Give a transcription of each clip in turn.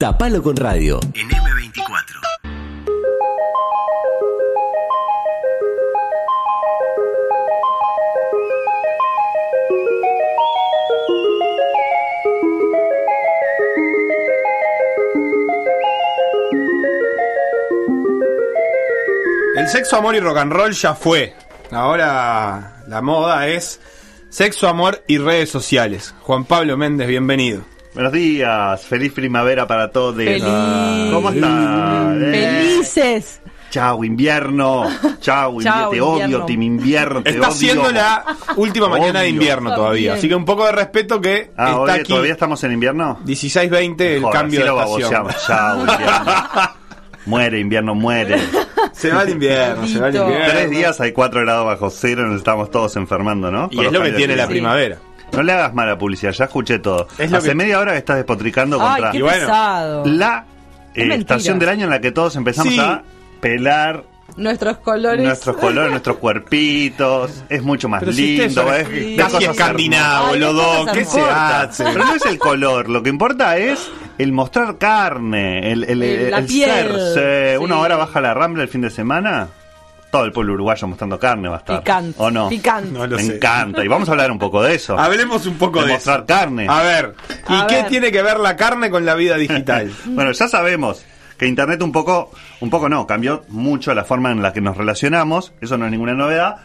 Tapalo con radio. En M24. El sexo, amor y rock and roll ya fue. Ahora la moda es sexo, amor y redes sociales. Juan Pablo Méndez, bienvenido. Buenos días, feliz primavera para todos. Feliz. ¿Cómo están? Felices. Chau, invierno. Chau, invierno. Chau, Te odio. Team Invierno. Te Está odio. siendo la última mañana de invierno todavía. También. Así que un poco de respeto que Ah, está hoy aquí. ¿todavía estamos en invierno? 16-20 el Joder, cambio de estación. Chau, invierno. muere, invierno, muere. Se va el invierno, se va el invierno. Tres días hay cuatro grados bajo cero, nos estamos todos enfermando, ¿no? Y es lo que tiene la primavera. No le hagas mala publicidad, ya escuché todo. Es lo Hace que- media hora que estás despotricando Ay, contra qué Y bueno, pesado. la eh, Es estación del año en la que todos empezamos Sí. a pelar Nuestros colores. nuestros colores, nuestros cuerpitos. Es mucho más Pero si lindo. es es, Sí. casi escandinavo, qué dos. ¿Qué se hace? Pero no es el color, lo que importa es el mostrar carne, el, el, El- la el piel, serse. sí. Una hora baja la rambla el fin de semana, todo el pueblo uruguayo mostrando carne va a estar. Picante. ¿O no? Picante. No lo Me sé. encanta. Y vamos a hablar un poco de eso. Hablemos un poco de de mostrar eso. carne. A ver, ¿y A qué ver. tiene que ver la carne con la vida digital? Bueno, ya sabemos que Internet un poco, un poco no, cambió mucho la forma en la que nos relacionamos, eso no es ninguna novedad.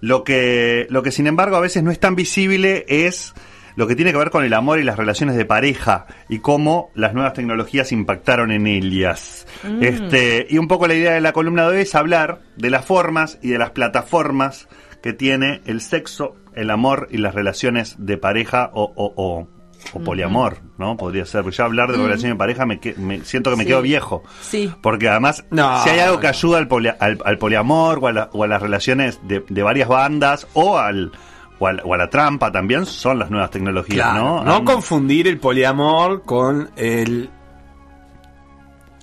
Lo que, lo que sin embargo a veces no es tan visible es lo que tiene que ver con el amor y las relaciones de pareja y cómo las nuevas tecnologías impactaron en ellas. Este, y un poco la idea de la columna de hoy es hablar de las formas y de las plataformas que tiene el sexo, el amor y las relaciones de pareja o, o, o- o poliamor, ¿no? Podría ser. Ya hablar de relaciones de pareja me, que- me siento que me Sí. quedo viejo. Sí. Porque además, No, si hay algo que ayuda al, poli- al, al poliamor o a, la- o a las relaciones de, de varias bandas o al o, a la trampa también, son las nuevas tecnologías, Claro, ¿no? no Han- confundir el poliamor con el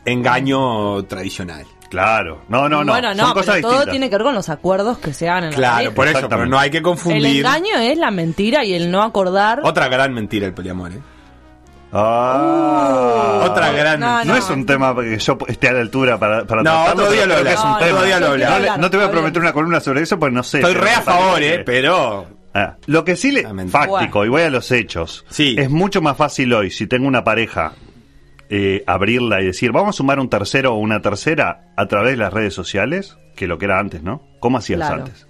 engaño tradicional. Claro. No, no, no. Bueno, no, son cosas pero todo distintas. tiene que ver con los acuerdos que se hagan en la Claro, por eso, pero no hay que El confundir. engaño es la mentira y el no acordar. Otra gran mentira el poliamor, ¿eh? Ah. Otra gran no, mentira. No es un tema que yo esté a la altura para, para No, tratarlo, otro día lo creo que es un hablamos, tema. otro día lo Yo quiero hablamos. No, no te voy a prometer una columna sobre eso, pues no sé. Estoy re a favor, ¿eh? Pero... Ah, lo que sí le mentira. fáctico, y voy a los hechos, Sí. es mucho más fácil hoy, si tengo una pareja, eh, abrirla y decir, vamos a sumar un tercero o una tercera a través de las redes sociales, que lo que era antes, ¿no? ¿Cómo hacías Claro. antes?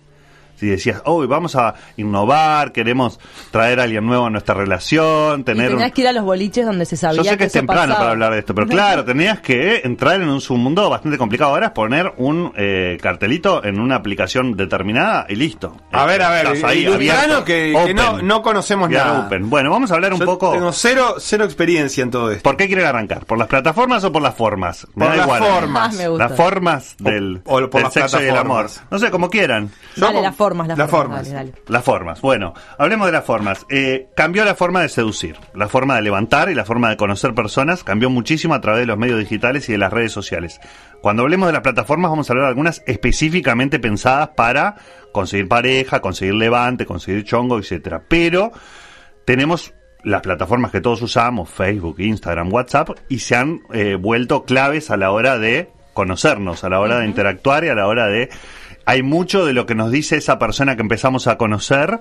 Si decías, hoy vamos a innovar, queremos traer a alguien nuevo a nuestra relación, Y tener un... tenías que ir a los boliches donde se sabía Yo sé que, es temprano pasaba. para hablar de esto, pero claro, tenías que entrar en un submundo bastante complicado. Ahora es poner un eh, cartelito en una aplicación determinada y listo. A ver, a ver, ahí, abierto, que, que no, no conocemos nada. open. Bueno, vamos a hablar un Yo poco. Tengo cero, cero experiencia en todo esto. ¿Por qué quieren arrancar? ¿Por las plataformas o por las formas? Me Por da las igual. formas. Ah, me gusta. Las formas del, o por del las sexo y el amor. No sé, como quieran. Dale, las formas, las, las formas. formas. Dale, dale. Las formas. Bueno, hablemos de las formas. Eh, cambió la forma de seducir, la forma de levantar y la forma de conocer personas cambió muchísimo a través de los medios digitales y de las redes sociales. Cuando hablemos de las plataformas vamos a hablar de algunas específicamente pensadas para conseguir pareja, conseguir levante, conseguir chongo, etcétera. Pero tenemos las plataformas que todos usamos, Facebook, Instagram, WhatsApp, y se han eh, vuelto claves a la hora de conocernos, a la hora de interactuar y a la hora de... Hay mucho de lo que nos dice esa persona que empezamos a conocer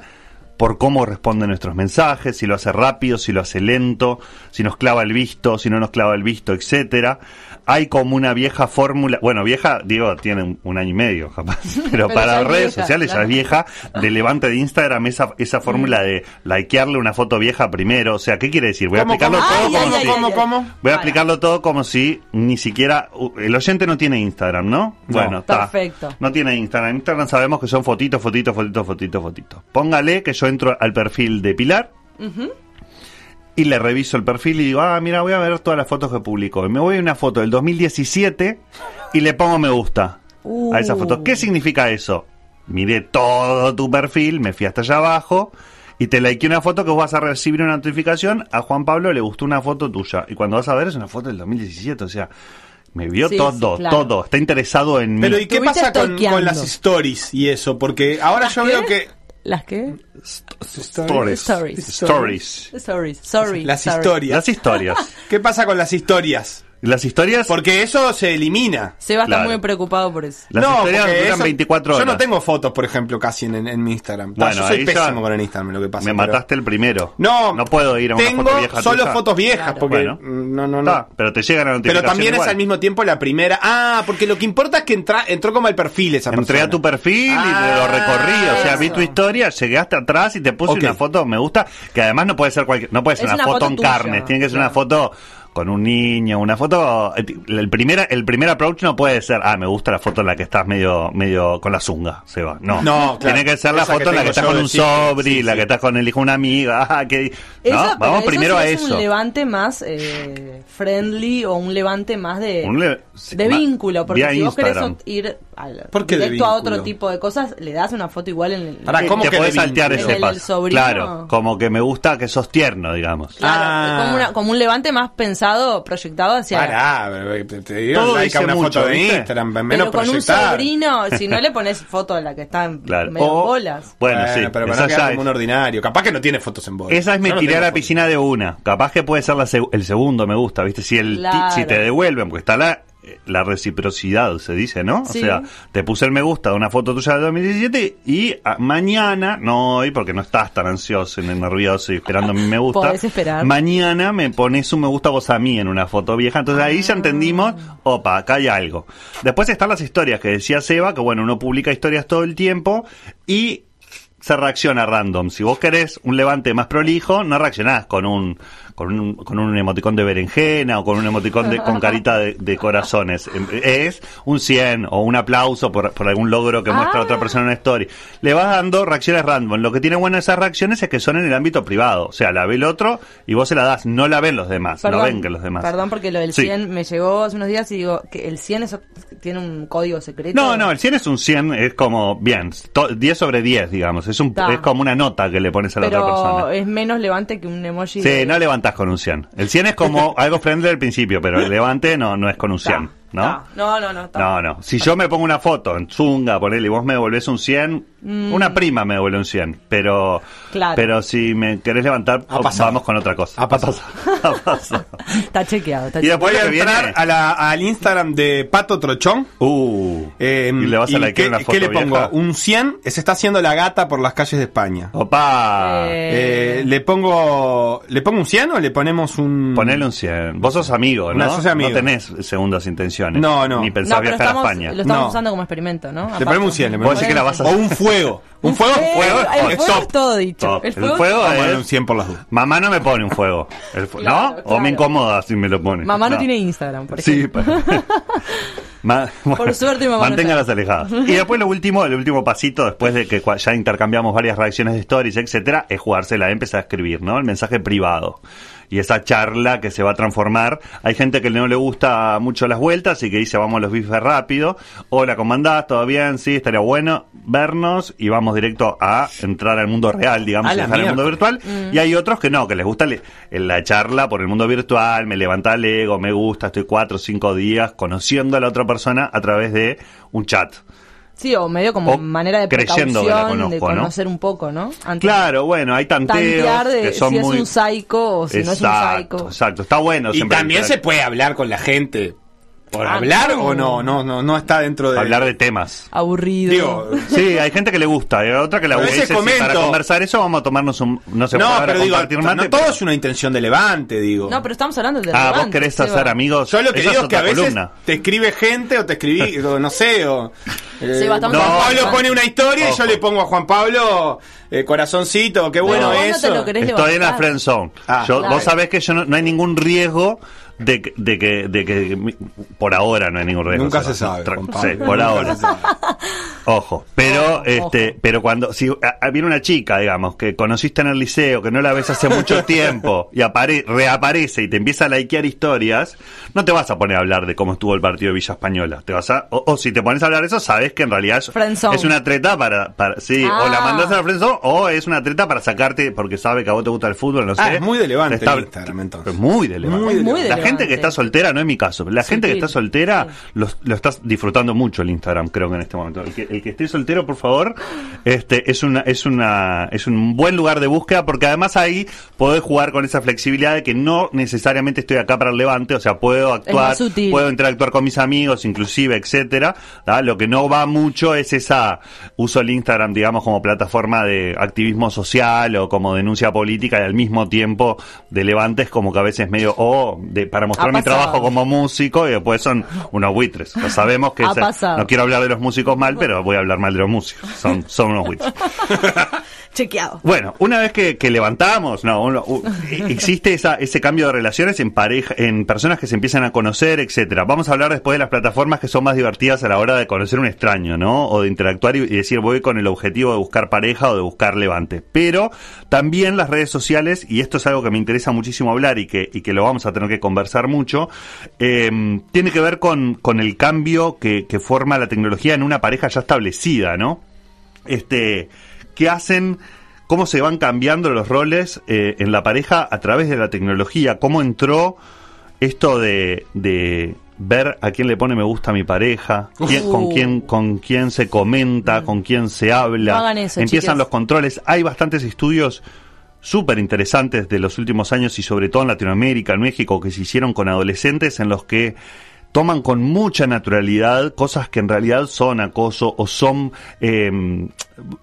por cómo responde nuestros mensajes, si lo hace rápido, si lo hace lento, si nos clava el visto, si no nos clava el visto, etcétera. Hay como una vieja fórmula, bueno, vieja, digo, tiene un, un año y medio, capaz, pero, Pero para redes vieja, sociales ya es vieja, de levante de Instagram, esa, esa fórmula de likearle una foto vieja primero, o sea, ¿qué quiere decir? Voy a ¿Cómo, explicarlo cómo, todo Ay, como ay, si... ay, cómo? Voy a Para. explicarlo todo como si ni siquiera uh, el oyente no tiene Instagram, ¿no? Bueno, está. Perfecto. No tiene Instagram. Instagram sabemos que son fotitos, fotitos, fotitos, fotitos, fotitos. Póngale que yo entro al perfil de Pilar y le reviso el perfil y digo, ah, mira, voy a ver todas las fotos que publicó. Y me voy a una foto del 2017 y le pongo me gusta Uh. a esa foto. ¿Qué significa eso? Miré todo tu perfil, me fui hasta allá abajo y te likeé una foto que vos vas a recibir una notificación. A Juan Pablo le gustó una foto tuya. Y cuando vas a ver es una foto del 2017. O sea, me vio Sí, todo, sí, claro. todo. Está interesado en mí. Pero ¿y qué pasa con, las stories y eso? Porque ahora ¿Las yo qué? veo que ¿Las qué? Stories. Stories. Stories. Stories. Las historias. Las historias. ¿Qué pasa con las historias? Las historias. Porque eso se elimina. Seba está Claro. muy preocupado por eso. Las historias porque duran eso- 24 horas. Yo no tengo fotos, por ejemplo, casi en, en- en mi Instagram. Ta, Bueno, yo soy ahí ya pésimo con el Instagram, lo que pasa. Me pero- mataste el primero. No, No puedo ir a una tengo foto vieja solo tuya. fotos viejas, Claro. porque Bueno. mm, no, no, no. Está, pero te llega la Pero notificación también igual. es al mismo tiempo la primera. Ah, porque lo que importa es que entra, entró como al perfil esa Entré persona. a tu perfil y Ah, lo recorrí, o sea, vi eso. tu historia, llegué hasta atrás y te puse Ok. una foto, me gusta, que además no puede ser cualquier, no puede ser Es una, una foto, foto en tuya, carnes, tiene que ser una claro. foto con un niño, una foto, el primer, el primer approach no puede ser, ah, me gusta la foto en la que estás medio, medio con la zunga, se va, no. No, claro. Tiene que ser la Esa foto en la que estás con un chico, sobri, sí, la sí. que estás con el hijo de una amiga, ah, que, no, vamos eso primero sí a es eso. un levante más eh, friendly o un levante más de, le- de vínculo. Porque si vos querés ir al, ¿Por qué de directo a otro tipo de cosas, le das una foto igual en el... Pará, Eh, ¿cómo te que de saltear ese paso. Claro, como que me gusta que sos tierno, digamos. Claro, Ah. como, una- como un levante más pensado, proyectado hacia... Pará, te, digo Todo like dice una mucho, foto de ¿viste? Instagram, menos pero con un proyectar. sobrino, si no le pones foto de la que está en Claro. medio O- bolas. Bueno, sí, pero para no quedar ya como es- un ordinario. Capaz que no tiene fotos en bola. Esa es me no tiré a la piscina de una. Capaz que puede ser la seg- el segundo me gusta, ¿viste? Si el ti- Claro. si te devuelven, porque está la la reciprocidad, se dice, ¿no? Sí. O sea, te puse el me gusta de una foto tuya de 2017 y ah, mañana, no hoy, porque no estás tan ansioso ni nervioso y esperando mi me gusta. Podés esperar. Mañana me pones un me gusta vos a mí en una foto vieja. Entonces ahí ya entendimos, opa, acá hay algo. Después están las historias que decía Seba, que bueno, uno publica historias todo el tiempo y se reacciona random. Si vos querés un levante más prolijo, no reaccionás con un con un, con un emoticón de berenjena o con un emoticón de, con carita de, de corazones. Em, Es un 100 o un aplauso por, por algún logro que muestra Ah. otra persona en una story. Le vas dando reacciones random. Lo que tiene bueno esas reacciones es que son en el ámbito privado. O sea, la ve el otro y vos se la das. No la ven los demás. no ven que los demás. Perdón porque lo del Sí. 100 me llegó hace unos días y digo que el 100 eso tiene un código secreto. No, no, el 100 es un 100, es como, bien, to- 10 sobre 10, digamos. Es, un, Ta. es como una nota que le pones a la pero otra persona. es menos levante que un emoji. Sí, de- no con un 100. El 100 es como algo friendly al principio, pero el levante no, no es con un Ta, 100, ¿no? No, no, no. No, no. Si yo me pongo una foto en Zunga, ponele, y vos me devolvés un 100, una prima me devuelve un 100. Pero, Mm. Claro. pero si me querés levantar, Ha pasado. vamos con otra cosa. Ha pasado. Ha pasado. Está chequeado. Está Y chequeado. después Voy a entrar a la- al Instagram de Pato Trochón. Uh, eh, y le vas a likear ¿qué, una foto ¿Qué le pongo? vieja. Un 100. Se está haciendo la gata por las calles de España. Opa. Eh, Eh, le pongo le pongo un 100 o le ponemos un Ponele un 100. Vos sos amigo, ¿no? No, sos amigo. No tenés segundas intenciones. No, no. Ni No, pensás pero viajar estamos, a España. lo estamos No. usando como experimento, ¿no? Le ponemos un 100, le Vos ponemos decís que la vas a o un fuego. Un fuego, fuego, el es fuego top. es todo dicho. Top. El El fuego, fuego Vamos a es- poner un 100 por las dudas. Mamá no me pone un fuego. El fu- Claro, ¿No? O me incomoda si me lo pone. Mamá no, tiene Instagram, por Sí, ejemplo. Ma- bueno, suerte, mamá no Manténgalas alejadas. Y después lo último, el último pasito, después de que ya intercambiamos varias reacciones de stories, etcétera, es jugársela, empezar a escribir, ¿no? El mensaje privado. Y esa charla que se va a transformar. Hay gente que no le gusta mucho las vueltas y que dice vamos a los bifes rápido. Hola, ¿cómo andás? ¿Todo bien? Sí, estaría bueno vernos y vamos directo a entrar al mundo real, digamos, A dejar el mundo virtual. Y hay otros que no, que les gusta le- la charla por el mundo virtual, me levanta el ego, me gusta, estoy cuatro o cinco días conociendo a la otra persona a través de un chat. Sí, o medio como O manera de precaución, que la de conozco, ¿no? conocer un poco, ¿no? Antes Claro, bueno, hay de tantear tanteos de que son si muy... es un psycho o si no es un Exacto, psycho. exacto, está bueno Y siempre también se puede hablar con la gente. ¿Por Ah, hablar no. o no? No, no, no está dentro de. hablar de temas. Aburrido. Digo, Sí, hay gente que le gusta, hay otra que la A aburre sí, para conversar eso vamos a tomarnos un... No se no, pero digo, compartir no mate, todo pero- es una intención de levante, digo. no, pero estamos hablando de Ah, vos querés Seba. hacer amigos. Yo lo que Esa digo es que a veces columna. te escribe gente o te escribí, o no sé, o... eh, Sí, bastante Juan No, Pablo no. pone una historia y yo le pongo a Juan Pablo eh, corazoncito, qué bueno no eso. lo querés Estoy en la levantar. friend zone. Ah, Yo- claro. Vos sabés que yo no, no hay ningún riesgo de, que- de que, de que por ahora no hay ningún riesgo. Nunca se sabe. Sí, por Nunca ahora. Ojo, pero Ojo, este, ojo. pero cuando si a- viene una chica, digamos, que conociste en el liceo, que no la ves hace mucho tiempo y apare- reaparece y te empieza a likear historias, no te vas a poner a hablar de cómo estuvo el partido de Villa Española. Te vas a o, o si te pones a hablar de eso, sabes que en realidad es, una treta para, para sí, o la Ah. mandás a la friendzone o es una treta para sacarte porque sabe que a vos te gusta el fútbol, no sé. Ah, es muy de Levante Te está- el Instagram, entonces. Muy de Levante. Muy de la gente que está soltera, no es mi caso, la gente que está soltera lo, lo está disfrutando mucho el Instagram, creo que en este momento. El que, el que esté soltero, por favor, este es una es una es un buen lugar de búsqueda porque además ahí podés jugar con esa flexibilidad de que no necesariamente estoy acá para el Levante, o sea, puedo actuar, puedo interactuar con mis amigos, inclusive, etcétera. Lo que no va mucho es esa uso el Instagram, digamos, como plataforma de activismo social o como denuncia política y al mismo tiempo de Levante es como que a veces medio o de para mostrar Ha mi trabajo como músico y después son unos buitres. Lo sabemos que no quiero hablar de los músicos mal, pero voy a hablar mal de los músicos. Son son unos buitres. Chequeado. Bueno, una vez que, que levantamos, no, uno- u- existe esa, ese cambio de relaciones en pareja, en personas que se empiezan a conocer, etcétera. Vamos a hablar después de las plataformas que son más divertidas a la hora de conocer un extraño, ¿no? O de interactuar y, y decir voy con el objetivo de buscar pareja o de buscar levante. Pero también las redes sociales, y esto es algo que me interesa muchísimo hablar y que, y que lo vamos a tener que conversar mucho, eh, tiene que ver con, con el cambio que, que forma la tecnología en una pareja ya establecida, ¿no? este que hacen cómo se van cambiando los roles eh, en la pareja a través de la tecnología cómo entró esto de, de ver a quién le pone me gusta a mi pareja quién- Uh. con quién con quién se comenta con quién se habla No hagan eso, empiezan chiques. los controles hay bastantes estudios súper interesantes de los últimos años y sobre todo en Latinoamérica, en México, que se hicieron con adolescentes en los que toman con mucha naturalidad cosas que en realidad son acoso o son eh,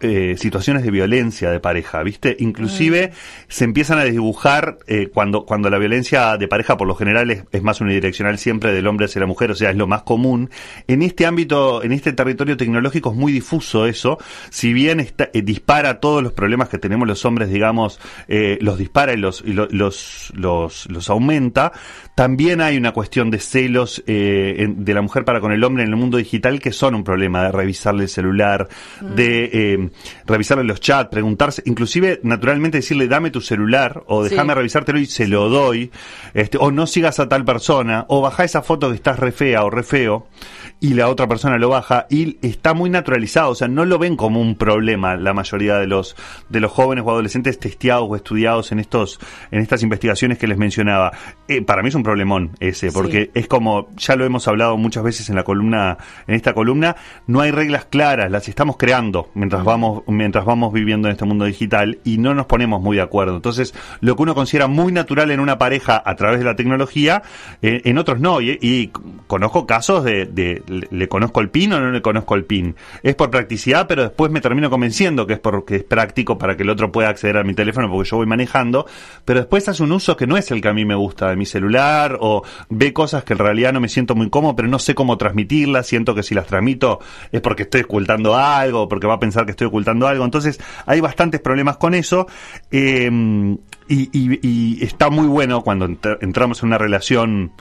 eh, situaciones de violencia de pareja, ¿viste? Inclusive se empiezan a desdibujar eh, cuando, cuando la violencia de pareja por lo general es, es más unidireccional siempre del hombre hacia la mujer, o sea, es lo más común. En este ámbito, en este territorio tecnológico es muy difuso eso, si bien está, eh, dispara todos los problemas que tenemos los hombres, digamos, los dispara y los, y lo- los, los, los aumenta, también hay una cuestión de celos en- de la mujer para con el hombre en el mundo digital que son un problema de revisarle el celular, de eh, revisarle los chats, preguntarse, inclusive naturalmente decirle dame tu celular o Sí. déjame revisártelo y se lo doy, este, o no sigas a tal persona, o baja esa foto que estás re fea o re feo y la otra persona lo baja y está muy naturalizado, o sea, no lo ven como un problema la mayoría de los de los jóvenes o adolescentes testeados o estudiados en estos en estas investigaciones que les mencionaba. Eh, para mí es un problemón ese, porque Sí. es como ya lo hemos hablado muchas veces en la columna en esta columna, no hay reglas claras, las estamos creando mientras vamos mientras vamos viviendo en este mundo digital y no nos ponemos muy de acuerdo. Entonces, lo que uno considera muy natural en una pareja a través de la tecnología, eh, en otros no. Y, conozco casos de, le, conozco el pin o no le conozco el pin. Es por practicidad, pero después me termino convenciendo que es porque es práctico para que el otro pueda acceder a mi teléfono porque yo voy manejando, pero después hace un uso que no es el que a mí me gusta de mi celular o ve cosas que en realidad no me siento muy cómodo, pero no sé cómo transmitirlas, siento que si las transmito es porque estoy ocultando algo, porque va a pensar que estoy ocultando algo, entonces hay bastantes problemas con eso eh, y, y- y está muy bueno cuando entr- entramos en una relación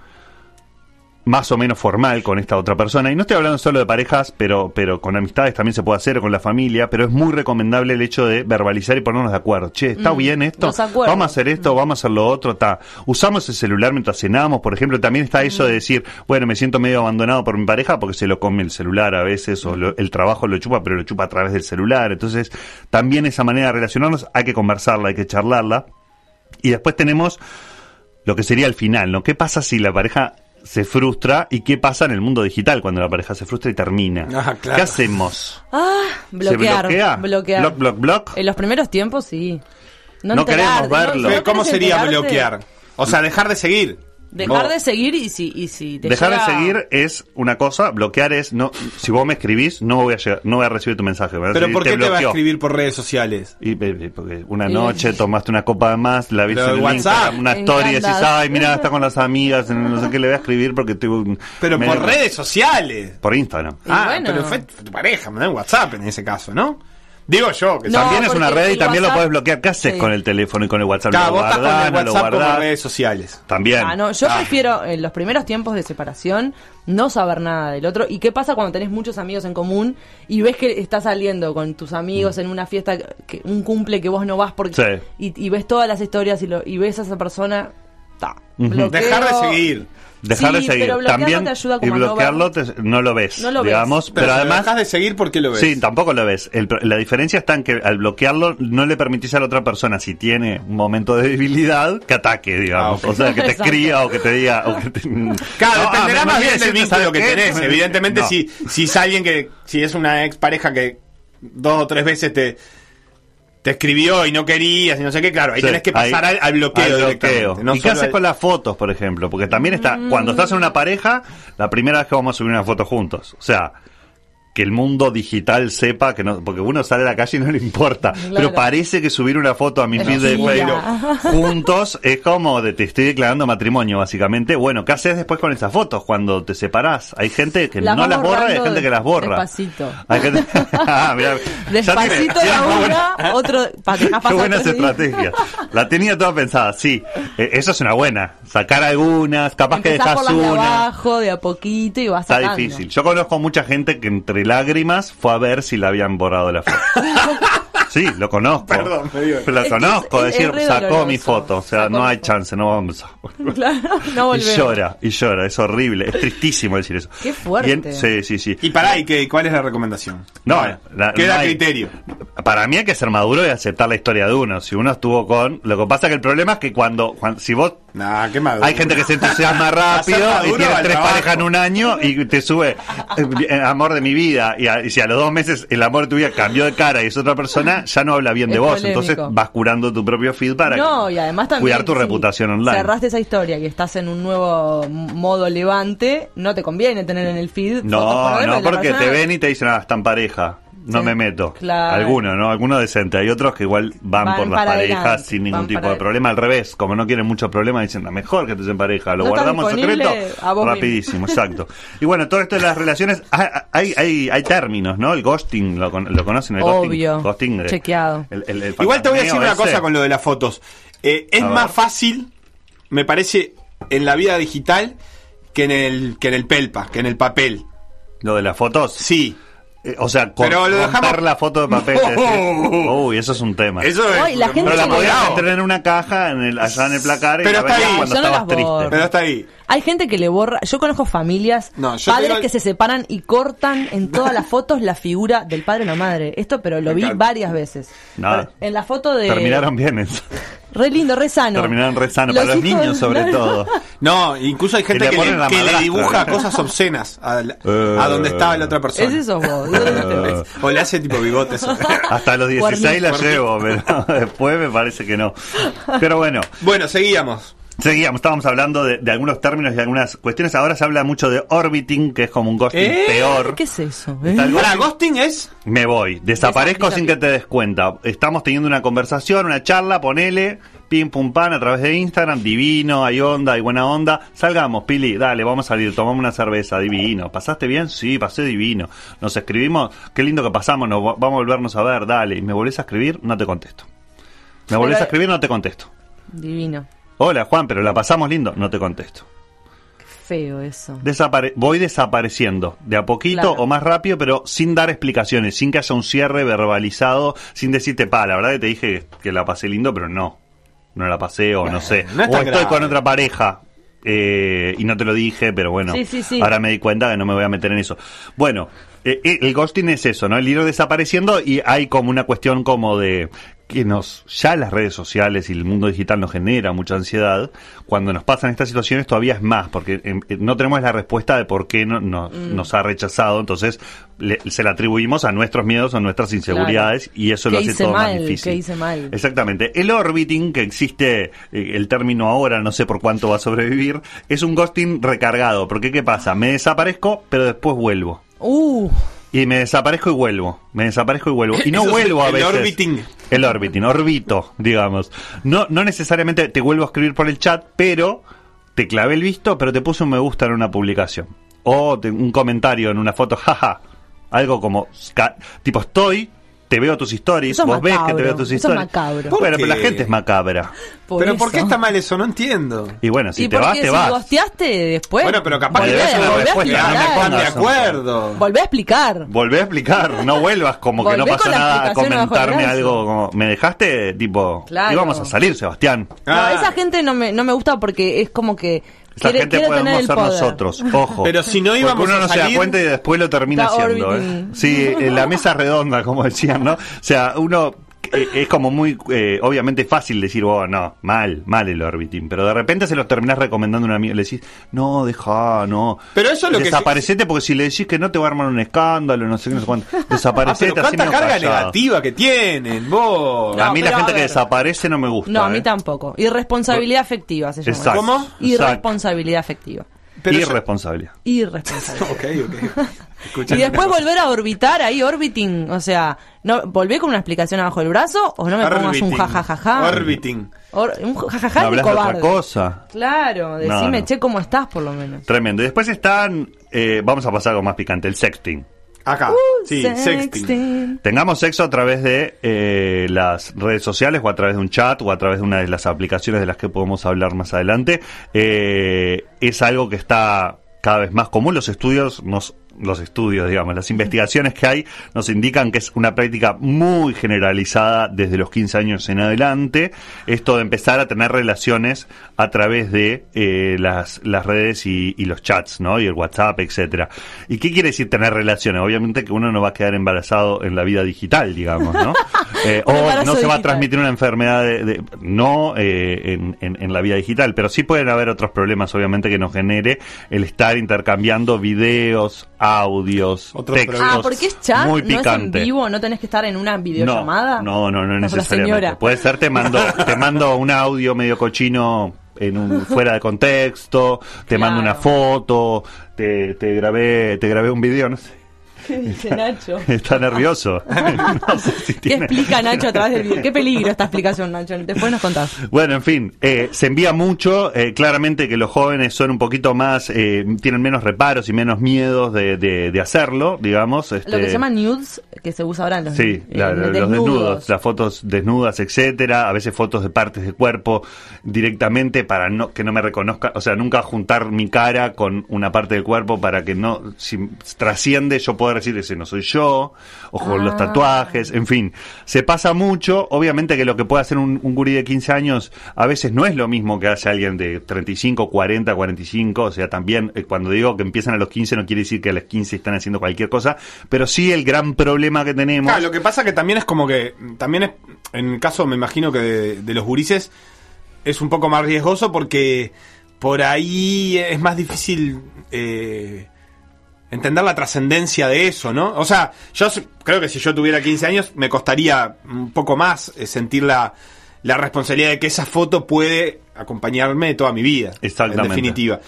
más o menos formal con esta otra persona. Y no estoy hablando solo de parejas, pero, pero con amistades también se puede hacer, o con la familia, pero es muy recomendable el hecho de verbalizar y ponernos de acuerdo. Che, ¿está Mm, bien esto? Vamos a hacer esto, vamos a hacer lo otro, está. Usamos el celular mientras cenamos, por ejemplo, también está eso de decir, bueno, me siento medio abandonado por mi pareja porque se lo come el celular a veces, o lo- el trabajo lo chupa, pero lo chupa a través del celular. Entonces, también esa manera de relacionarnos hay que conversarla, hay que charlarla. Y después tenemos lo que sería el final, ¿no? ¿Qué pasa si la pareja se frustra y qué pasa en el mundo digital cuando la pareja se frustra y termina? Ah, claro. ¿Qué hacemos? Ah, bloquear. ¿Se bloquea? Bloquear. ¿Block, block, block? En los primeros tiempos, sí. No enterarte, queremos verlo. no ¿Cómo sería enterarte. bloquear? O sea, dejar de seguir. Dejar de seguir y si, y si te Dejar llega- de seguir es una cosa, bloquear es no si vos me escribís no voy a llegar, no voy a recibir tu mensaje. a ¿Pero por qué te va a escribir por redes sociales? Y, eh, porque una noche tomaste una copa de más, la viste Pero en el WhatsApp. Instagram, una story y decís, ay, mira, está con las amigas, no sé qué le voy a escribir porque tuve un... Pero me- por redes sociales. Por Instagram. Y ah, bueno. pero fue tu pareja, me da WhatsApp en ese caso, ¿no? Digo yo, que No, también es una red y también lo puedes bloquear. ¿Qué haces Sí. con el teléfono y con el WhatsApp? Claro, ¿Lo estás con guardás, el no lo como guardás? redes sociales. También. Ah, no, yo Ah. prefiero en los primeros tiempos de separación no saber nada del otro. ¿Y qué pasa cuando tenés muchos amigos en común y ves que estás saliendo con tus amigos en una fiesta, que, un cumple que vos no vas porque Sí. y, y ves todas las historias y, lo, y ves a esa persona ta. Dejar de seguir. Dejar Sí, de seguir. pero bloquearlo También te ayuda y como no bloquearlo te- no lo ves, No lo ves. digamos, Pero, pero, lo además dejas de seguir porque lo ves. Sí, tampoco lo ves. El la diferencia está en que al bloquearlo no le permitís a la otra persona, si tiene un momento de debilidad, que ataque, digamos. Ah. O sea, que te Exacto. escriba o que te diga... O que te... Claro, No, dependerá ah, más bien del vínculo ¿sabes que tenés. Evidentemente, No. si, si es alguien que, si es una expareja que dos o tres veces te, te escribió y no querías y no sé qué, claro, ahí Sí, tenés que pasar ahí- al, al bloqueo al no ¿Y qué haces al- con las fotos, por ejemplo? Porque también está, cuando estás en una pareja, la primera vez que vamos a subir una foto juntos. O sea, que el mundo digital sepa que no, porque uno sale a la calle y no le importa. Pero parece que subir una foto a mi feed de. Facebook juntos es como de te estoy declarando matrimonio, básicamente. Bueno, ¿qué haces después con esas fotos cuando te separás? Hay gente que Las no las borra y hay gente que las borra. despacito. Hay gente... Ah, mirá, Despacito la muy buena- una, otro Qué días. estrategias. La tenía toda pensada, sí. Eh, eso es una buena. Sacar algunas, capaz que dejas de una. abajo, de a poquito y vas Está sacando. difícil. Yo conozco mucha gente que entre lágrimas fue a ver si la habían borrado la foto. Sí, lo conozco. Perdón, me dio- Lo conozco, es- es decir, es sacó doloroso. mi foto. O sea, Sacó no hay chance, no vamos a. Claro, no Y volvemos. llora, y llora, es horrible, es tristísimo decir eso. Qué fuerte. Y en- sí, sí, sí. Y pará, ¿y qué, cuál es la recomendación? No, la- queda no hay- criterio. Para mí hay que ser maduro y aceptar la historia de uno. Si uno estuvo con. Lo que pasa que el problema es que cuando. cuando- si vos. Nah, qué maduro. Hay gente que se entusiasma rápido y tiene tres trabajo. parejas en un año y te sube eh, amor de mi vida. Y, a- y si a los dos meses el amor de tu vida cambió de cara y es otra persona, ya no habla bien de vos. polémico. Entonces vas curando tu propio feed para No, y además también. cuidar tu si reputación online. Cerraste esa historia que estás en un nuevo modo levante, no te conviene tener en el feed. fotos No, no, porque te ven y te dicen, ah, están pareja. No Sí, me meto. claro. Algunos, ¿no? Algunos decentes. Hay otros que igual van, Van por las parejas adelante, sin ningún van tipo de problema. Al revés, como no quieren muchos problemas, dicen, "La mejor que estés en pareja. Lo No guardamos secreto. a vos Rapidísimo, exacto. Y bueno, todo esto de las relaciones, hay, hay, hay, hay términos, ¿no? El ghosting, ¿lo, con- lo conocen? El Obvio. ghosting. Ghosting, Chequeado. el- el- el Igual te voy a decir una cosa con lo de las fotos. Eh, es A más ver. fácil, me parece, en la vida digital que en el que en el pelpa, que en el papel. Lo de las fotos. Sí. Eh, o sea, con, Pero lo romper dejamos- la foto de papel. decir, Uy, eso es un tema. Eso es. La gente Pero la podías meter en una caja en el, allá en el placar y Pero la está ahí. cuando no estabas triste. Pero está ahí. Hay gente que le borra. Yo conozco familias, No, yo padres tengo- que se separan y cortan en todas las fotos la figura del padre o la madre. Esto, pero lo Me vi encanta. varias veces. Nada. En la foto de. Terminaron bien eso. Re lindo, re sano. Terminaron re sano. Para los hijos- niños, sobre todo. No, incluso hay gente le que, ponen le, la que le madrastra, dibuja cosas obscenas a, la- Eh. a donde estaba la otra persona. Ese sos vos. o le hace tipo bigotes. Hasta los 16 la llevo, pero después me parece que no. Pero bueno, bueno, seguíamos. Seguíamos. Estábamos hablando de, de algunos términos y algunas cuestiones. Ahora se habla mucho de orbiting, que es como un ghosting ¿Eh? peor. ¿Qué es eso? eh? Ahora, ghosting- es. Me voy, desaparezco sin que te des cuenta. Estamos teniendo una conversación, una charla, ponele, pim pum pan a través de Instagram, divino, hay onda, hay buena onda. Salgamos, Pili, dale, vamos a salir, tomamos una cerveza, divino. ¿Pasaste bien? Sí, pasé divino. Nos escribimos, qué lindo que pasamos, nos, va- vamos a volvernos a ver, dale. ¿Y me volvés a escribir? No te contesto. ¿Me volvés Pero- a escribir? No te contesto. Divino. Hola Juan, pero la pasamos lindo, no te contesto. Feo eso. Desapare- voy desapareciendo, de a poquito Claro. o más rápido, pero sin dar explicaciones, sin que haya un cierre verbalizado, sin decirte, pa, la verdad que te dije que la pasé lindo, pero no, no la pasé o no sé. no es o estoy grave. con otra pareja eh, y no te lo dije, pero bueno, Sí, sí, sí. ahora me di cuenta que no me voy a meter en eso. Bueno, eh, eh, el ghosting es eso, ¿no? El ir desapareciendo y hay como una cuestión como de que nos ya las redes sociales y el mundo digital nos genera mucha ansiedad cuando nos pasan estas situaciones todavía es más porque eh, eh, no tenemos la respuesta de por qué no, no- Mm. nos ha rechazado entonces le- se la atribuimos a nuestros miedos o nuestras inseguridades y eso lo ¿Qué hace todo más difícil. ¿Qué hice mal? exactamente. El orbiting que existe eh, el término ahora no sé por cuánto va a sobrevivir es un ghosting recargado porque qué pasa me desaparezco pero después vuelvo. Uh, y me desaparezco y vuelvo. Me desaparezco y vuelvo. Y no Eso vuelvo a el veces. orbiting. El orbiting, orbito, digamos. No, no necesariamente te vuelvo a escribir por el chat, pero te clavé el visto, pero te puse un me gusta en una publicación. O te- un comentario en una foto, jaja. Algo como, tipo, estoy, te veo tus stories, vos ves que te veo tus eso es stories. macabro. ¿Por Bueno, qué? pero la gente es macabra. Por Pero ¿por qué está mal eso? No entiendo. Y bueno, si y te vas, te si vas. gosteaste después. Bueno, pero capaz que Volvés eso a la no respuesta, me no me están de acuerdo. Volvé a explicar. Volvé a explicar, no vuelvas como que no Volvé pasó nada a comentarme algo como, me dejaste, tipo, Claro. íbamos a salir, Sebastián. No, Ah. esa gente no me, no me gusta porque es como que Esa quiere, gente quiere tener podemos el ser poder. nosotros, ojo. Pero si no Porque íbamos uno a no se da salir- cuenta y después lo termina Está haciendo. ¿eh? orbiting. Sí, en la mesa redonda, como decían, ¿no? O sea, uno es como muy, eh, obviamente fácil decir, oh, no, mal, mal el orbiting, pero de repente se los terminás recomendando a un amigo, le decís, no, deja, no. Pero eso es lo que- Desaparecete porque si le decís que no te va a armar un escándalo, no sé qué, no sé cuánto. Ah, Desaparecete, pero cuánta medio carga callado. negativa que tienen, vos. No, a mí la pero gente que desaparece no me gusta. No, a mí ¿eh? tampoco. Irresponsabilidad afectiva se llama. Exacto. ¿Cómo? Irresponsabilidad afectiva. Pero yo- Irresponsabilidad. Irresponsabilidad. Ok, ok. Y después volver a orbitar ahí, orbiting. O sea, no ¿volvé con una explicación abajo del brazo o no me pongas un jajajaja? Orbiting. Or- un jajaja ¿No de otra cosa? Claro, decime, no. che, ¿cómo estás por lo menos? Tremendo. Y después están, eh, vamos a pasar algo más picante, el sexting. Acá. Uh, sí, sexting. Tengamos sexo a través de eh, las redes sociales o a través de un chat o a través de una de las aplicaciones de las que podemos hablar más adelante. Eh, es algo que está cada vez más común. Los estudios nos los estudios, digamos, las investigaciones que hay nos indican que es una práctica muy generalizada desde los 15 años en adelante, esto de empezar a tener relaciones a través de eh, las, las redes y, y los chats, ¿no? Y el WhatsApp, etcétera. ¿Y qué quiere decir tener relaciones? Obviamente que uno no va a quedar embarazado en la vida digital, digamos, ¿no? Eh, o no se va a transmitir una enfermedad de, de- no eh, en, en- en la vida digital, pero sí pueden haber otros problemas, obviamente, que nos genere el estar intercambiando videos, audios, Otros textos. problemas. Ah, porque es chat, muy no es en vivo, no tenés que estar en una videollamada. No, no, no, no necesariamente. Puede ser te mando, te mando un audio medio cochino en un fuera de contexto, te mando una foto, te, te grabé, te grabé un video, no sé. ¿Qué dice Nacho? Está nervioso. No sé si ¿Qué explica Nacho a través del video? Qué peligro esta explicación, Nacho. Después nos contás. Bueno, en fin, eh, se envía mucho. eh, claramente que los jóvenes son un poquito más, eh, tienen menos reparos y menos miedos de, de- de hacerlo, digamos. Lo que este, se llama nudes, que se usa ahora en los, Sí, la- los los desnudos, las fotos desnudas, etcétera, a veces fotos de partes del cuerpo directamente para no que no me reconozca, o sea, nunca juntar mi cara con una parte del cuerpo para que no si trasciende yo decir ese no soy yo, o con los Ah. tatuajes, en fin, se pasa mucho, obviamente que lo que puede hacer un, un gurí de 15 años a veces no es lo mismo que hace alguien de 35, 40, 45, o sea, también eh, cuando digo que empiezan a los 15 no quiere decir que a los 15 están haciendo cualquier cosa, pero sí el gran problema que tenemos Claro, lo que pasa que también es como que, también es, en el caso me imagino que de, de los gurises, es un poco más riesgoso porque por ahí es más difícil eh, entender la trascendencia de eso, ¿no? O sea, yo creo que si yo tuviera 15 años me costaría un poco más eh, sentir la, la responsabilidad de que esa foto puede acompañarme toda mi vida. Exactamente. En definitiva.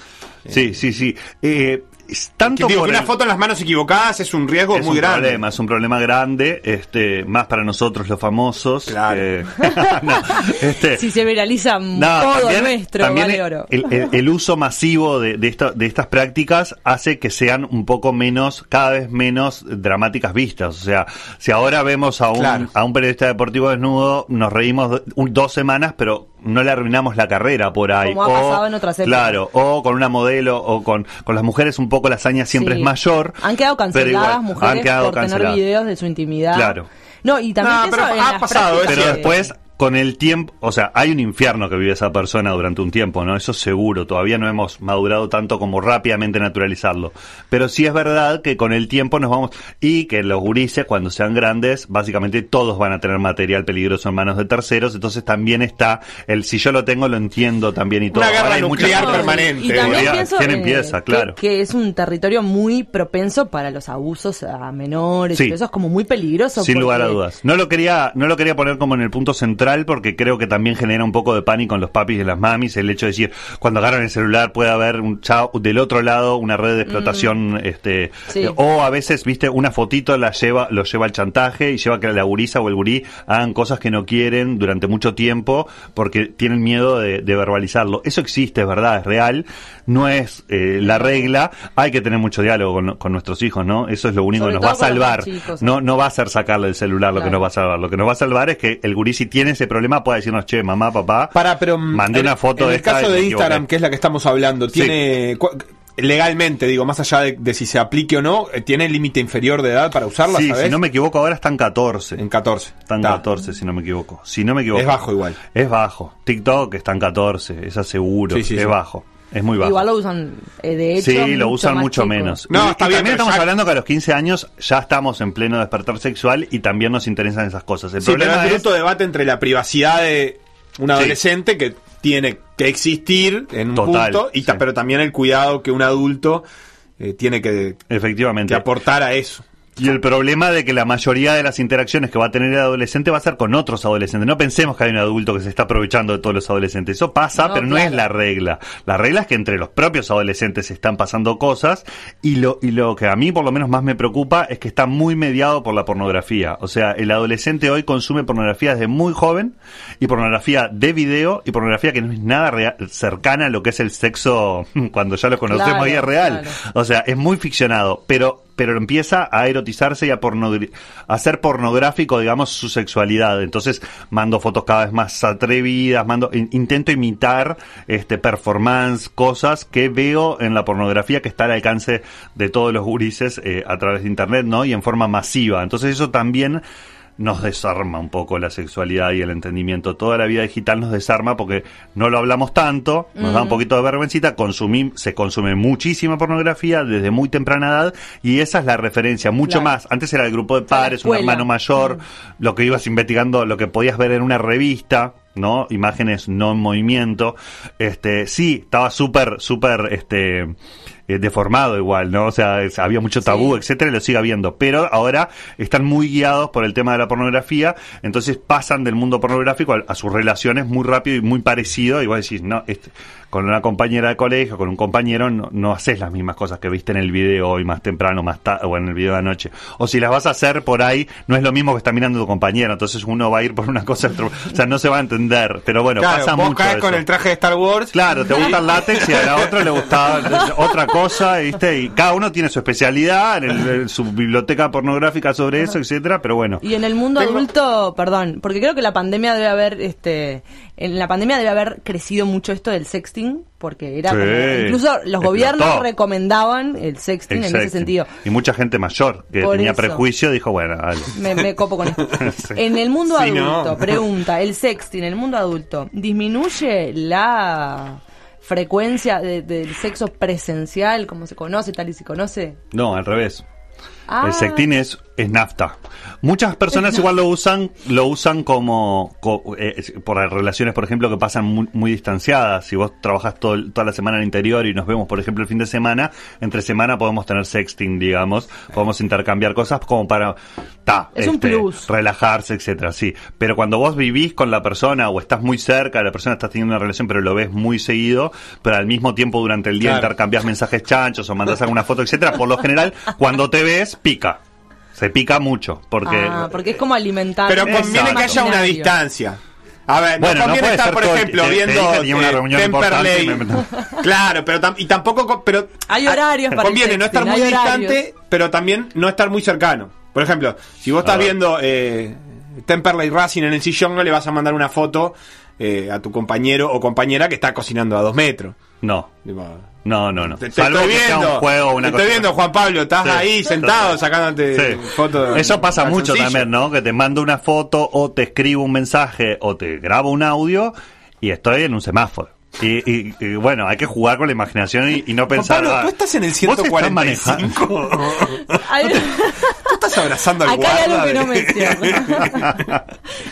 Sí, sí, sí. Eh, es tanto digo, por que una el- foto en las manos equivocadas es un riesgo es muy un grande. problema, es un problema grande, este, más para nosotros los famosos. Claro. que- no, este, Si se viraliza no, todo también- nuestro, también vale el, oro. el- el uso masivo de, de, esta- de estas prácticas hace que sean un poco menos, cada vez menos dramáticas vistas. O sea, si ahora vemos a un, Claro. a un periodista deportivo desnudo, nos reímos dos semanas, pero no le arruinamos la carrera por ahí. Como ha pasado en otras épocas. Claro, o con una modelo, o con, con las mujeres un poco la hazaña siempre Sí. es mayor. Han quedado canceladas igual, mujeres han quedado por tener canceladas. videos de su intimidad. Claro. No, y también No, eso pero en ha las pasado, prácticas Pero después, con el tiempo, o sea, hay un infierno que vive esa persona durante un tiempo, ¿no? Eso seguro, todavía no hemos madurado tanto como rápidamente naturalizarlo. Pero sí es verdad que con el tiempo nos vamos, y que los gurises, cuando sean grandes, básicamente todos van a tener material peligroso en manos de terceros, entonces también está el, si yo lo tengo, lo entiendo también y todo. Una guerra hay nuclear permanente. Y también Seguridad, pienso ¿quién eh, empieza? Claro. que, es un territorio muy propenso para los abusos a menores. Sí. y Eso es como muy peligroso. Sin porque- lugar a dudas. No lo quería, no lo quería poner como en el punto central neutral porque creo que también genera un poco de pánico en los papis y en las mamis el hecho de decir, cuando agarran el celular puede haber un chao del otro lado una red de explotación, este, Sí. eh, o a veces, viste, una fotito la lleva, lo lleva al chantaje y lleva que la gurisa o el gurí hagan cosas que no quieren durante mucho tiempo porque tienen miedo de, de verbalizarlo. Eso existe, es verdad, es real, no es eh, la regla, hay que tener mucho diálogo con, con nuestros hijos, ¿no? Eso es lo único Sobre que nos va a salvar. chicos. No, no va a ser sacarle el celular lo que nos va a salvar. Lo que nos va a salvar es que el gurí si tiene ese problema pueda decirnos, che, mamá, papá, Para, pero mm, mandé en- una foto en de el esta caso de Instagram, que es la que estamos hablando, Sí. tiene cu- legalmente, digo, más allá de, de si se aplique o no, eh, tiene límite inferior de edad para usarla, Sí, ¿sabes? si no me equivoco, ahora están 14. En 14. Están Ta. 14, si no me equivoco. Si no me equivoco. Es bajo igual. Es bajo. TikTok están 14, es seguro. Sí, sí, es sí. bajo. Es muy bajo. Igual lo usan, eh, de hecho. Sí, lo usan más mucho menos. No, está y bien, También estamos ya- hablando que a los 15 años ya estamos en pleno despertar sexual y también nos interesan esas cosas. El Sí, pero problema es es. bruto debate entre la privacidad de un Sí. adolescente que tiene que existir en un Total, punto, y sí. pero también el cuidado que un adulto eh, tiene que, Efectivamente. que aportar a eso. Y el problema de que la mayoría de las interacciones que va a tener el adolescente va a ser con otros adolescentes. No pensemos que hay un adulto que se está aprovechando de todos los adolescentes. Eso pasa, No, pero no es la regla. La regla es que entre los propios adolescentes se están pasando cosas y lo, y lo que a mí por lo menos más me preocupa es que está muy mediado por la pornografía. O sea, el adolescente hoy consume pornografía desde muy joven y pornografía de video y pornografía que no es nada rea- cercana a lo que es el sexo cuando ya lo conocemos Claro, y es real. claro. O sea, es muy ficcionado, pero pero empieza a erotizarse y a, pornogri- a ser pornográfico, digamos, su sexualidad. Entonces mando fotos cada vez más atrevidas, mando in- intento imitar este performance, cosas que veo en la pornografía que está al alcance de todos los gurises eh, a través de internet, ¿no? Y en forma masiva. Entonces eso también nos desarma un poco la sexualidad y el entendimiento. Toda la vida digital nos desarma porque no lo hablamos tanto, nos da un poquito de vergüencita, consumí, se consume muchísima pornografía desde muy temprana edad y esa es la referencia, mucho Claro. más. Antes era el grupo de padres, un hermano mayor, lo que ibas investigando, lo que podías ver en una revista. ¿no? Imágenes no en movimiento. Este, sí, estaba súper, súper, este, eh, deformado igual, ¿no? O sea, es- había mucho tabú, Sí. etcétera, y lo sigue habiendo. Pero ahora están muy guiados por el tema de la pornografía, entonces pasan del mundo pornográfico a, a sus relaciones muy rápido y muy parecido. Y vos decís, no, este, con una compañera de colegio, con un compañero, no, no haces las mismas cosas que viste en el video hoy más temprano, más tarde, o en el video de anoche. O si las vas a hacer por ahí, no es lo mismo que está mirando tu compañero, entonces uno va a ir por una cosa, o sea, no se va a entender. Pero bueno, claro, pasa vos mucho. caes con el traje de Star Wars. Claro, te gusta el látex y a la otra le gustaba otra cosa, ¿viste? Y cada uno tiene su especialidad, en, el- en su biblioteca pornográfica sobre eso, etcétera, pero bueno. Y en el mundo Tengo- adulto, perdón, porque creo que la pandemia debe haber, este, en la pandemia debe haber crecido mucho esto del sexting, porque era Sí, como- incluso los explotó. gobiernos recomendaban el sexting en ese sentido. Y mucha gente mayor que Por tenía eso. prejuicio dijo, bueno, dale. Me, me copo con esto. Sí. En el mundo Sí, adulto, no. pregunta, el sexting, en el mundo adulto, ¿disminuye la frecuencia de- del sexo presencial, como se conoce, tal y se conoce? No, al revés. Ah. El sexting es, es nafta. Muchas personas igual lo usan, lo usan como, co- eh, por relaciones, por ejemplo, que pasan muy, muy distanciadas. Si vos trabajas todo toda la semana en el interior y nos vemos, por ejemplo, el fin de semana, entre semana podemos tener sexting, digamos, podemos intercambiar cosas como para, ta, este, Es un plus. relajarse, etcétera, sí. Pero cuando vos vivís con la persona o estás muy cerca la persona, estás teniendo una relación, pero lo ves muy seguido, pero al mismo tiempo durante el día Claro. intercambias mensajes chanchos o mandas alguna foto, etcétera, por lo general, cuando te ves, pica. Se pica mucho, porque... Ah, porque es como alimentar. Pero conviene que haya una distancia. A ver, Bueno, no conviene estar, por ejemplo, te- te viendo tenía una eh, reunión Temperley. me- Claro, pero tam- y tampoco co- pero Hay horarios para conviene no estar muy distante, pero también no estar muy cercano. Por ejemplo, si vos estás viendo eh, Temperley Racing en el sillón, no le vas a mandar una foto eh, a tu compañero o compañera que está cocinando a dos metros. No, no, no, no. Te, te Salvo estoy sea viendo, un juego una te cosa estoy viendo, Juan Pablo, estás Sí. ahí sentado sacándote Sí. fotos. Eso pasa mucho también, ¿no? Que te mando una foto o te escribo un mensaje o te grabo un audio y estoy en un semáforo. Y, y- y, bueno, hay que jugar con la imaginación y, y no pensar. Pablo, tú estás en el ¿vos estás 145. Hay- tú estás abrazando al Acá hay algo que de- no menciona.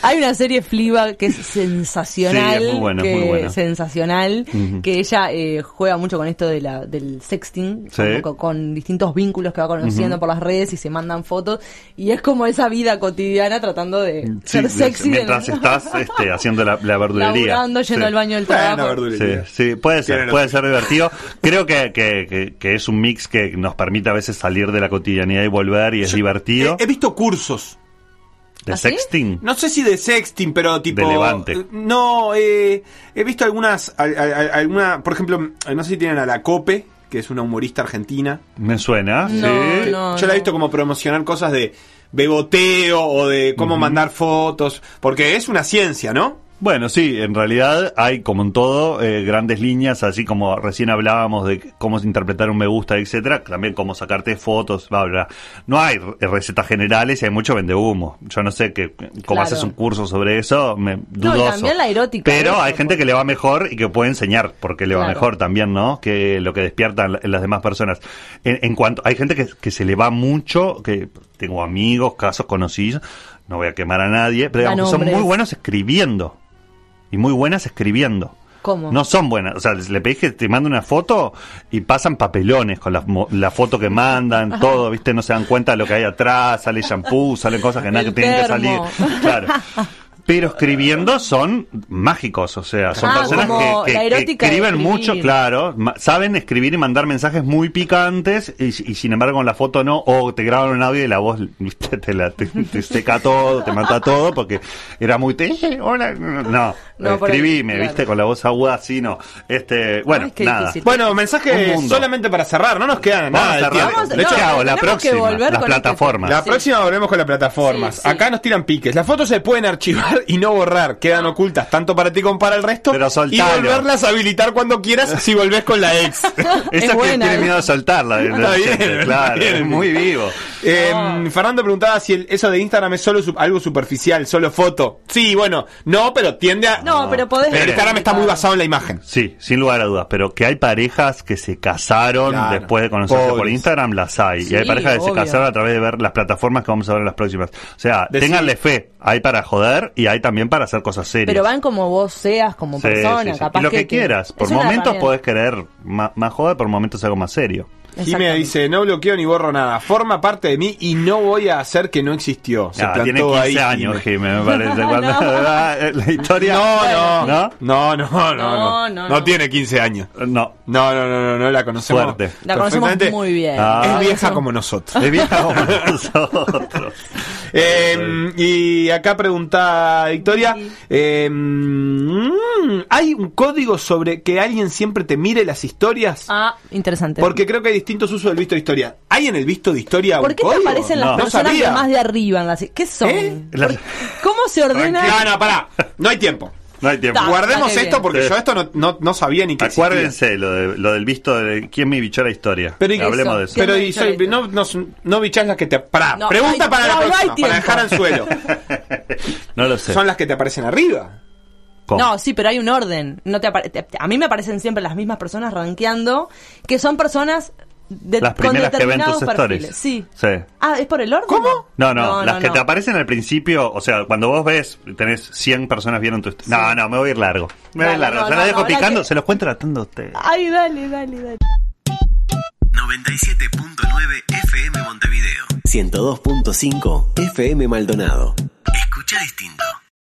hay una serie Fleabag que es sensacional. Sí, es muy buena, que, muy buena. Sensacional. Ujú. Que ella eh, juega mucho con esto de la, del sexting. Sí. con, con distintos vínculos que va conociendo por las redes y se mandan fotos. Y es como esa vida cotidiana tratando de Sí, ser sexy. mientras en- estás este, haciendo la, la verdulería. Laburando, yendo Sí. al baño del Bueno, Sí, sí, puede ser, Tiene puede ser divertido. Creo que, que, que, que es un mix que nos permite a veces salir de la cotidianidad y volver y es divertido. He, he visto cursos. ¿De ¿Ah, sí? sexting? No sé si de sexting, pero tipo. De levante. eh, No, eh, he visto algunas. al- al- al- alguna, por ejemplo, eh, no sé si tienen a la Cope, que es una humorista argentina. Me suena, No, sí. no. Yo la he visto como promocionar cosas de beboteo o de cómo mandar fotos, porque es una ciencia, ¿no? Bueno, sí, en realidad hay, como en todo, eh, grandes líneas, así como recién hablábamos de cómo interpretar un me gusta, etcétera, también cómo sacarte fotos, bla, bla. No hay re- recetas generales y hay mucho vende humo. Yo no sé que, cómo Claro. haces un curso sobre eso, me, No, dudoso. también la erótica Pero eso, hay gente que le va mejor y que puede enseñar porque le va Claro. mejor también, ¿no? Que lo que despiertan en las demás personas. En, en cuanto, hay gente que, que se le va mucho, que tengo amigos, casos conocidos, no voy a quemar a nadie, pero digamos son muy buenos escribiendo y muy buenas escribiendo. ¿Cómo? No son buenas. O sea, le pedís que te mande una foto y pasan papelones con la, la foto que mandan, todo, ¿viste? No se dan cuenta de lo que hay atrás, sale shampoo, salen cosas que nada que tienen que salir. Claro. Pero escribiendo son mágicos, o sea, son Ah, personas que, escriben mucho, claro, saben escribir y mandar mensajes muy picantes y, y sin embargo con la foto no, o te graban un audio y la voz ¿viste? Te, la- te- te seca todo, te mata todo porque era muy te, "Eh, hola, no, No, escribime, claro. viste, con la voz aguda así, no, este, bueno, Ay, nada. difícil. Bueno, mensaje solamente para cerrar, no nos queda Vamos nada. Vamos- De no, hecho, pero hago la próxima, las con este plataformas. La próxima volvemos con las plataformas. Sí, sí. Acá nos tiran piques. Las fotos se pueden archivar y no borrar. Quedan ocultas tanto para ti como para el resto. Pero y volverlas a habilitar cuando quieras si volvés con la ex. Esa Es que buena, tiene ¿eh? miedo de soltarla. Está bien, claro, está bien. es muy vivo. Eh, No. Fernando preguntaba si el- eso de Instagram es solo su- algo superficial, solo foto. Sí, bueno, no, pero tiende a. No, pero podés. Pero el Instagram está muy basado en la imagen. Sí, sin lugar a dudas, pero que hay parejas que se casaron Claro. después de conocerse por. Instagram, las hay. Sí, y hay parejas que se casaron a través de ver las plataformas que vamos a ver en las próximas. O sea, Decí- ténganle fe. Hay para joder y hay también para hacer cosas serias. Pero van como vos seas, como Sí, persona, sí, sí. capaz Y lo que, que quieras. Por momentos podés querer más, más joder, por momentos algo más serio. Jimena dice, no bloqueo ni borro nada. Forma parte de mí y no voy a hacer que no existió. Se Ah, plantó tiene 15 ahí. años, Jimé. Jimé, me parece. Cuando No. la historia. No, no, ¿No? no, no, no, no, No, no, no, no no. tiene 15 años. No. No, no, no, no, no la conocemos. Fuerte. La conocemos muy bien. Ah. Es vieja como nosotros. Es vieja como nosotros. Eh, y acá pregunta Victoria, eh, ¿hay un código sobre que alguien siempre te mire las historias? Ah, interesante. Porque creo que hay distintos usos del visto de historia. ¿Hay en el visto de historia ¿Por un qué te código? aparecen las No. personas No de sabía. más de arriba en las ¿Qué son? ¿Eh? Las- ¿Por- ¿Cómo se ordena? No, no, pará. No hay tiempo. No hay tiempo. Ta. Guardemos esto bien. porque Sí. yo esto no, no, no sabía ni que existía. Acuérdense lo, de, lo del visto de quién me bichó la historia. Pero y- Hablemos eso. de eso. Pero no, no, no bichás las que te... Pará, No, pregunta hay- para la no, no hay próxima, para tiempo. dejar al suelo. No lo sé. Son las que te aparecen arriba. ¿Cómo? No, sí, pero hay un orden. No te apare- te- a mí me aparecen siempre las mismas personas rankeando, que son personas de, Las con primeras que ven tus perfiles. stories. Sí. Sí. Ah, ¿es por el orden? ¿Cómo? No, no, las que no. te aparecen al principio, o sea, cuando vos ves, tenés 100 personas vieron tu... No, no, me voy a ir largo. Me voy a ir largo. no, Se la no, dejo picando, que- se los cuento tratando a ustedes. Ay, dale, dale, dale. 97.9 FM Montevideo. 102.5 FM Maldonado. Escucha distinto.